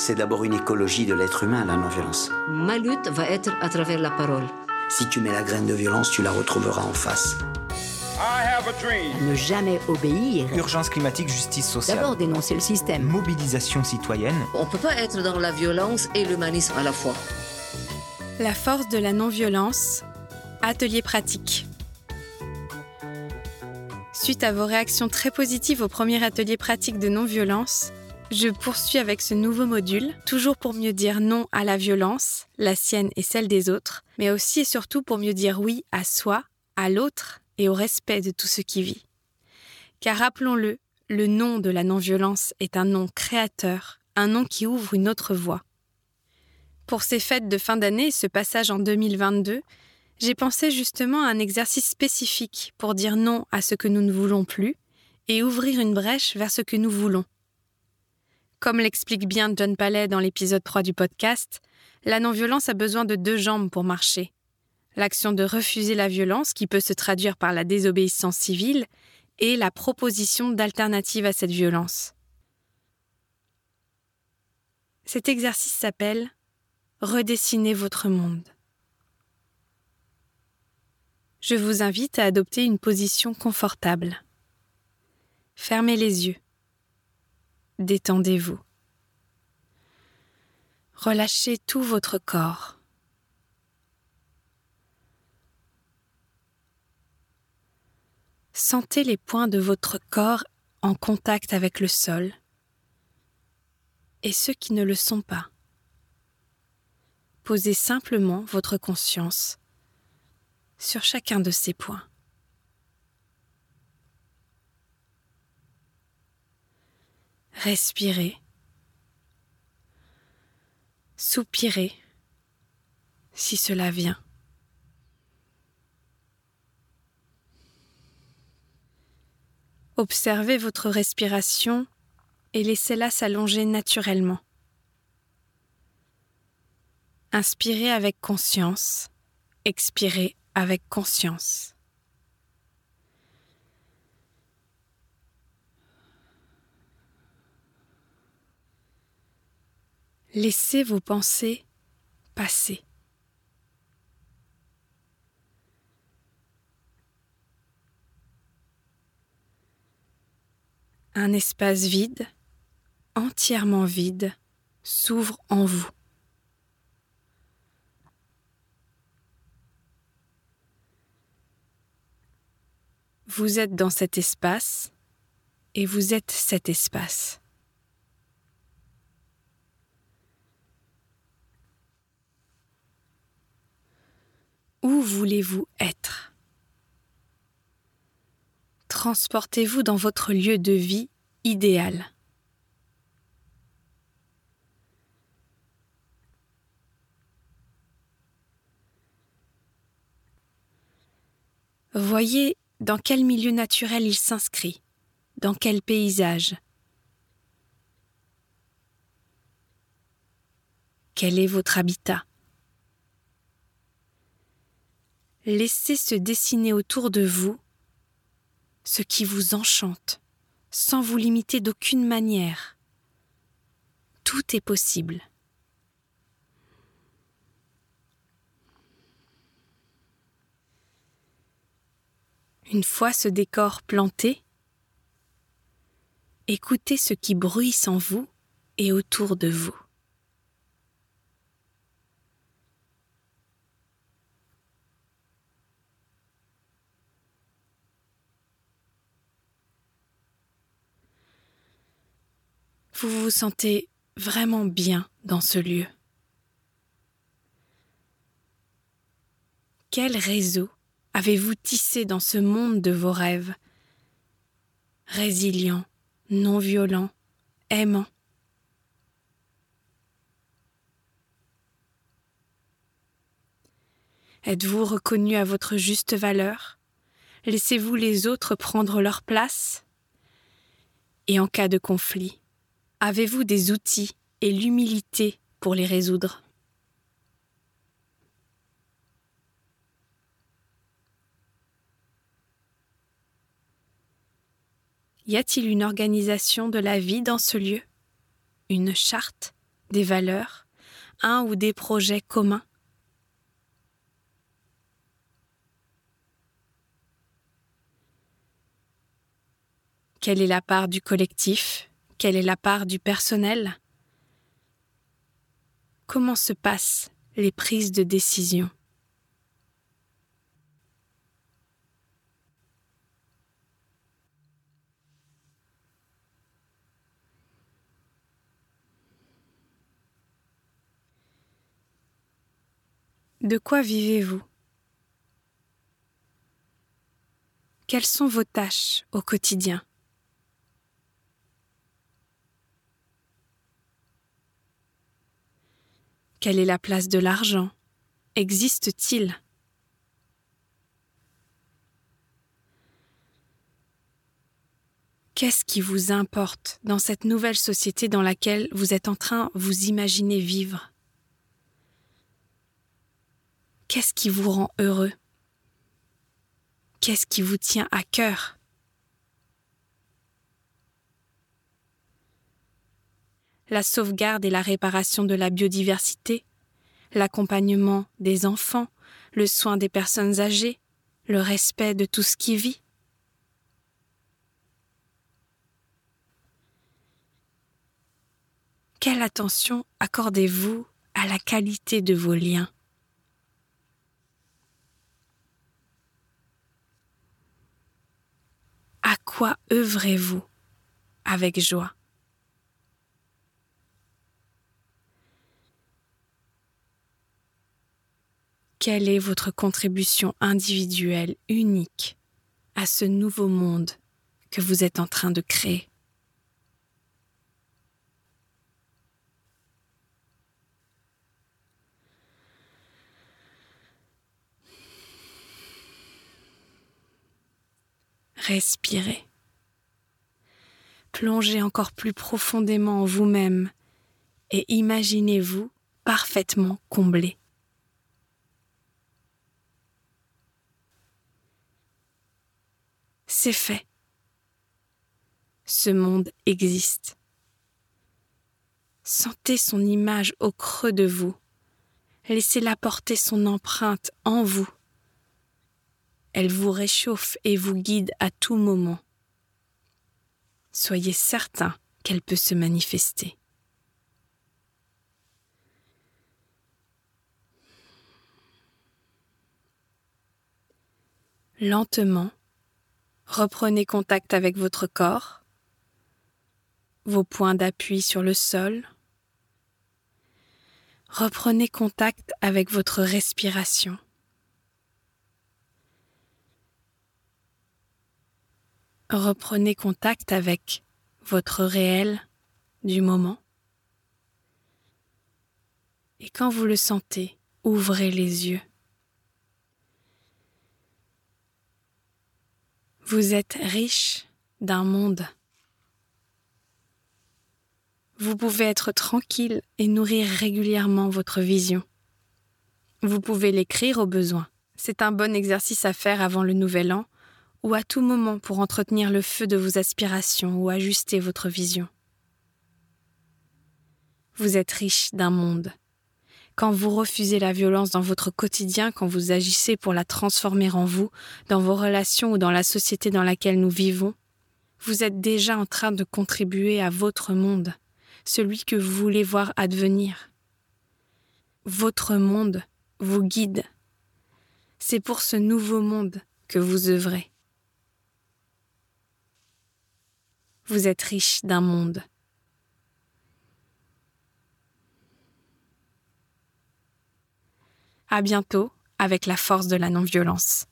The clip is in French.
C'est d'abord une écologie de l'être humain, la non-violence. Ma lutte va être à travers la parole. Si tu mets la graine de violence, tu la retrouveras en face. Ne jamais obéir. Urgence climatique, justice sociale. D'abord dénoncer le système. Mobilisation citoyenne. On ne peut pas être dans la violence et l'humanisme à la fois. La force de la non-violence. Atelier pratique. Suite à vos réactions très positives au premier atelier pratique de non-violence, je poursuis avec ce nouveau module, toujours pour mieux dire non à la violence, la sienne et celle des autres, mais aussi et surtout pour mieux dire oui à soi, à l'autre et au respect de tout ce qui vit. Car rappelons-le, le nom de la non-violence est un nom créateur, un nom qui ouvre une autre voie. Pour ces fêtes de fin d'année et ce passage en 2022, j'ai pensé justement à un exercice spécifique pour dire non à ce que nous ne voulons plus et ouvrir une brèche vers ce que nous voulons. Comme l'explique bien John Palais dans l'épisode 3 du podcast, la non-violence a besoin de deux jambes pour marcher l'action de refuser la violence qui peut se traduire par la désobéissance civile et la proposition d'alternatives à cette violence. Cet exercice s'appelle Redessiner votre monde. Je vous invite à adopter une position confortable. Fermez les yeux. Détendez-vous. Relâchez tout votre corps. Sentez les points de votre corps en contact avec le sol et ceux qui ne le sont pas. Posez simplement votre conscience sur chacun de ces points. Respirez. Soupirez si cela vient. Observez votre respiration et laissez-la s'allonger naturellement. Inspirez avec conscience, expirez avec conscience. Laissez vos pensées passer. un espace vide, entièrement vide, s'ouvre en vous. Vous êtes dans cet espace et vous êtes cet espace. Où voulez-vous être? Transportez-vous dans votre lieu de vie idéal. Voyez dans quel milieu naturel il s'inscrit, dans quel paysage. Quel est votre habitat? Laissez se dessiner autour de vous ce qui vous enchante, sans vous limiter d'aucune manière. Tout est possible. Une fois ce décor planté, écoutez ce qui bruisse en vous et autour de vous. Vous vous sentez vraiment bien dans ce lieu. Quel réseau avez-vous tissé dans ce monde de vos rêves? Résilient, non violent, aimant. Êtes-vous reconnu à votre juste valeur? Laissez-vous les autres prendre leur place? Et en cas de conflit, Avez-vous des outils et l'humilité pour les résoudre? Y a-t-il une organisation de la vie dans ce lieu? Une charte des valeurs, un ou des projets communs? Quelle est la part du collectif? Quelle est la part du personnel? Comment se passent les prises de décision? De quoi vivez-vous? Quelles sont vos tâches au quotidien? Quelle est la place de l'argent? Existe-t-il? Qu'est-ce qui vous importe dans cette nouvelle société dans laquelle vous êtes en train vous imaginer vivre? Qu'est-ce qui vous rend heureux? Qu'est-ce qui vous tient à cœur? La sauvegarde et la réparation de la biodiversité, l'accompagnement des enfants, le soin des personnes âgées, le respect de tout ce qui vit. Quelle attention accordez-vous à la qualité de vos liens? À quoi œuvrez-vous avec joie? Quelle est votre contribution individuelle unique à ce nouveau monde que vous êtes en train de créer? Respirez. Plongez encore plus profondément en vous-même et imaginez-vous parfaitement comblé. C'est fait. Ce monde existe. Sentez son image au creux de vous. Laissez-la porter son empreinte en vous. Elle vous réchauffe et vous guide à tout moment. Soyez certain qu'elle peut se manifester. Lentement, reprenez contact avec votre corps, vos points d'appui sur le sol. Reprenez contact avec votre respiration. reprenez contact avec votre réel du moment. Et quand vous le sentez, ouvrez les yeux. Vous êtes riche d'un monde. Vous pouvez être tranquille et nourrir régulièrement votre vision. Vous pouvez l'écrire au besoin. C'est un bon exercice à faire avant le nouvel an ou à tout moment pour entretenir le feu de vos aspirations ou ajuster votre vision. Vous êtes riche d'un monde. Quand vous refusez la violence dans votre quotidien, quand vous agissez pour la transformer en vous, dans vos relations ou dans la société dans laquelle nous vivons, vous êtes déjà en train de contribuer à votre monde, celui que vous voulez voir advenir. Votre monde vous guide. C'est pour ce nouveau monde que vous œuvrez. vous êtes riche d'un monde. À bientôt avec la force de la non-violence.